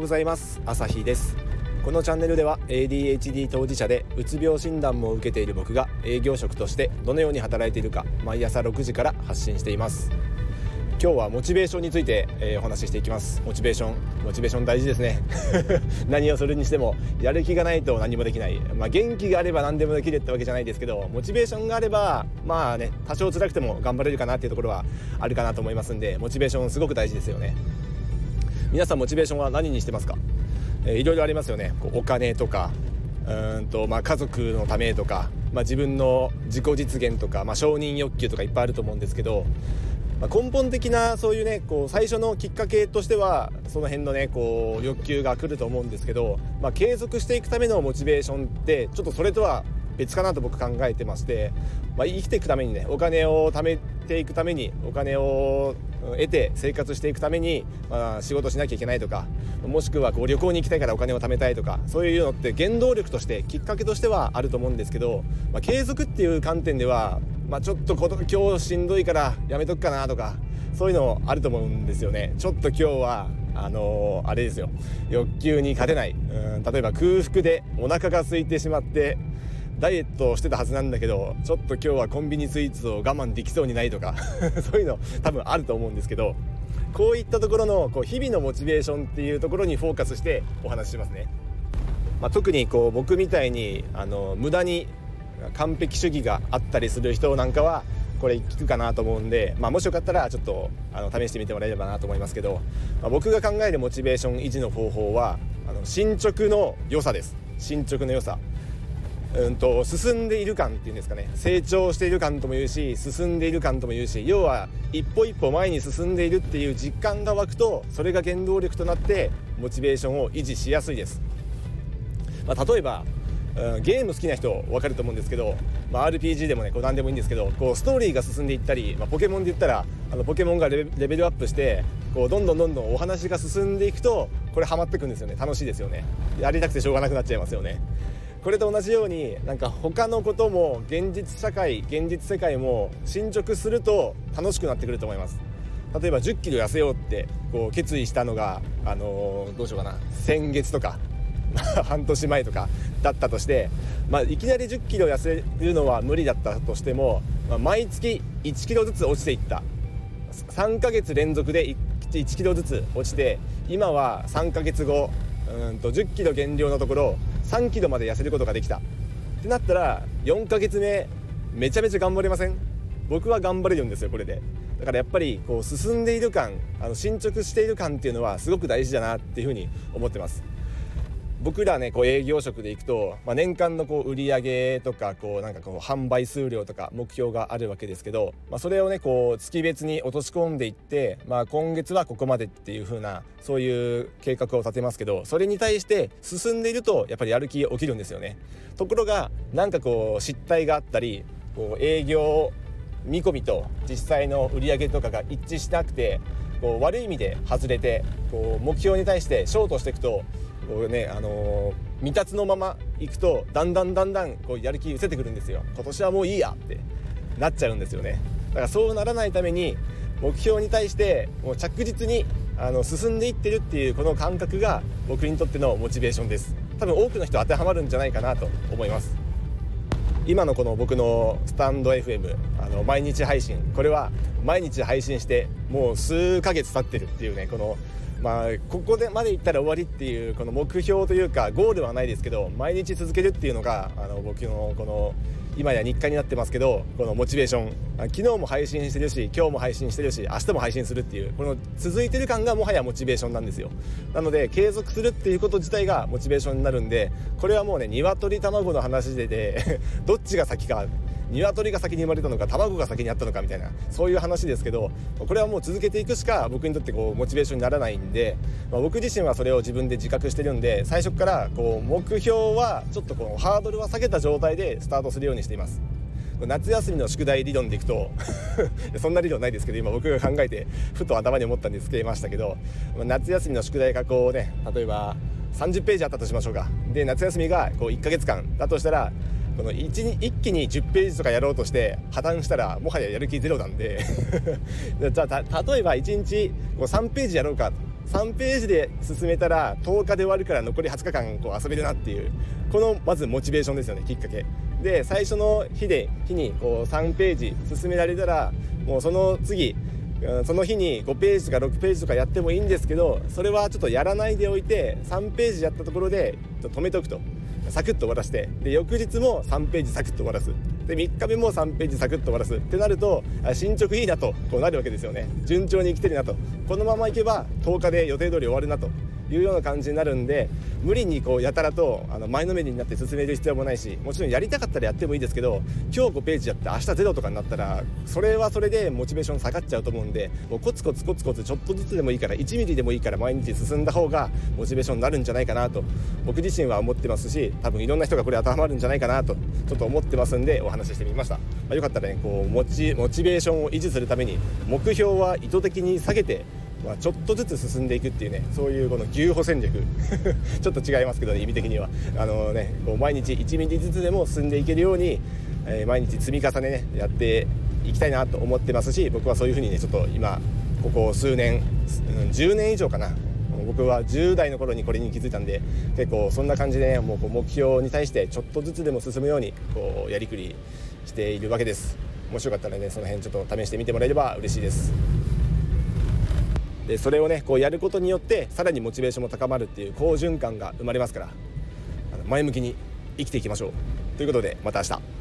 うございます。朝日です。このチャンネルでは ADHD 当事者でうつ病診断も受けている僕が営業職としてどのように働いているか毎朝6時から発信しています。今日はモチベーションについて、えー、お話ししていきます。モチベーションモチベーション大事ですね。何をするにしてもやる気がないと何もできない、まあ、元気があれば何でもできるってわけじゃないですけどモチベーションがあればまあね多少辛くても頑張れるかなっていうところはあるかなと思いますんでモチベーションすごく大事ですよね。皆さんモチベーションは何にしてますか、えー、いろいろありますよね。こうお金とかうんと、まあ、家族のためとか、まあ、自分の自己実現とか、まあ、承認欲求とかいっぱいあると思うんですけどまあ、根本的なそういうねこう最初のきっかけとしてはその辺のねこう欲求が来ると思うんですけど、まあ、継続していくためのモチベーションってちょっとそれとは別かなと僕考えてまして、まあ、生きていくためにねお金を貯めていくためにお金を得て生活していくために、まあ、仕事しなきゃいけないとかもしくはこう旅行に行きたいからお金を貯めたいとかそういうのって原動力としてきっかけとしてはあると思うんですけど、まあ、継続っていう観点ではまあ、ちょっと今日しんどいからやめとくかなとかそういうのあると思うんですよね。ちょっと今日はあのー、あれですよ。欲求に勝てない。うん例えば空腹でお腹が空いてしまってダイエットしてたはずなんだけどちょっと今日はコンビニスイーツを我慢できそうにないとか そういうの多分あると思うんですけどこういったところのこう日々のモチベーションっていうところにフォーカスしてお話しますね。まあ、特にこう僕みたいにあの無駄に完璧主義があったりする人なんかはこれ聞くかなと思うんで、まあ、もしよかったらちょっとあの試してみてもらえればなと思いますけど、まあ、僕が考えるモチベーション維持の方法はあの進捗の良さです進捗の良さうんと進んでいる感っていうんですかね。成長している感とも言うし進んでいる感とも言うし要は一歩一歩前に進んでいるっていう実感が湧くとそれが原動力となってモチベーションを維持しやすいです、まあ、例えばうん、ゲーム好きな人分かると思うんですけど、まあ、RPG でもねこう何でもいいんですけどこうストーリーが進んでいったり、まあ、ポケモンで言ったらあのポケモンがレベルアップしてこうどんどんどんどんお話が進んでいくとこれハマってくんですよね。楽しいですよね。やりたくてしょうがなくなっちゃいますよね。これと同じようになんか他のことも現実社会現実世界も進捗すると楽しくなってくると思います。例えば1 0キロ痩せようってこう決意したのが、あのー、どうしようかな。先月とか 半年前とかだったとして、まあ、いきなり1 0キロ痩せるのは無理だったとしても、まあ、毎月1キロずつ落ちていった。3ヶ月連続で 1, 1キロずつ落ちて今は3ヶ月後うんと1 0キロ減量のところ3キロまで痩せることができた。ってなったら4ヶ月目めちゃめちゃ頑張れません？僕は頑張れるんですよこれで。だからやっぱりこう進んでいる感あの進捗している感っていうのはすごく大事だなっていうふうに思ってます。僕らねこう営業職で行くと、まあ、年間のこう売り上げとかこうなんかこう販売数量とか目標があるわけですけど、まあ、それをねこう月別に落とし込んでいって、まあ、今月はここまでっていう風なそういう計画を立てますけどそれに対して進んでいるとやっぱりやる気起きるんですよね。ところがなんかこう失態があったりこう営業見込みと実際の売り上げとかが一致しなくてこう悪い意味で外れてこう目標に対してショートしていくとこうねあのー、未達のまま行くとだんだんだんだんこうやる気失せてくるんですよ。今年はもういいやってなっちゃうんですよね。だからそうならないために目標に対してもう着実にあの進んでいってるっていうこの感覚が僕にとってのモチベーションです。多分多くの人当てはまるんじゃないかなと思います。今のこの僕のスタンド FM あの毎日配信これは毎日配信してもう数ヶ月経ってるっていうねこのまあ、ここでまで行ったら終わりっていうこの目標というかゴールはないですけど毎日続けるっていうのがあの僕のこの今や日課になってますけどこのモチベーション。昨日も配信してるし今日も配信してるし明日も配信するっていうこの続いてる感がもはやモチベーションなんですよ。なので継続するっていうこと自体がモチベーションになるんでこれはもうね鶏卵の話でで どっちが先か鶏が先に生まれたのか卵が先にあったのかみたいなそういう話ですけどこれはもう続けていくしか僕にとってこうモチベーションにならないんで、まあ、僕自身はそれを自分で自覚してるんで最初からこう目標はちょっとこのハードルは下げた状態でスタートするようにしています。夏休みの宿題理論でいくと そんな理論ないですけど今僕が考えてふと頭に思ったんでつけましたけど夏休みの宿題がこうね例えば30ページあったとしましょうか。で夏休みがこう1ヶ月間だとしたらこの 1, 一気に10ページとかやろうとして破綻したらもはややる気ゼロなんで。じゃあ例えば1日こう3ページやろうか。3ページで進めたら10日で終わるから残り20日間こう遊べるなっていう。このまずモチベーションですよねきっかけ。で最初の日で日にこう3ページ進められたらもうその次その日に5ページとか6ページとかやってもいいんですけどそれはちょっとやらないでおいて3ページやったところで止めておくと。サクッと終わらせてで翌日も3ページサクッと終わらす。で3日目も3ページサクッと終わらす。ってなると進捗いいなとこうなるわけですよね。順調に生きてるなと。このままいけば10日で予定通り終わるなと。いうような感じになるんで無理にこうやたらとあの前のめりになって進める必要もないしもちろんやりたかったらやってもいいですけど今日5ページやって明日0とかになったらそれはそれでモチベーション下がっちゃうと思うんでもうコツコツコツコツちょっとずつでもいいから1ミリでもいいから毎日進んだ方がモチベーションになるんじゃないかなと僕自身は思ってますし多分いろんな人がこれ当てはまるんじゃないかなとちょっと思ってますんでお話ししてみました、まあ、よかったらねこうモチモチベーションを維持するために目標は意図的に下げてまあ、ちょっとずつ進んでいくっていうねそういうこの牛歩戦略。ちょっと違いますけど、ね、意味的には。あの、ね、こう毎日1ミリずつでも進んでいけるように、えー、毎日積み重ねねやっていきたいなと思ってますし僕はそういうふうにねちょっと今ここ数年、うん、10年以上かな。僕は10代の頃にこれに気づいたんで結構そんな感じで、ね、もうこう目標に対してちょっとずつでも進むようにこうやりくりしているわけです。もしよかったらねその辺ちょっと試してみてもらえれば嬉しいです。でそれをねこうやることによってさらにモチベーションも高まるっていう好循環が生まれますから前向きに生きていきましょう。ということでまた明日。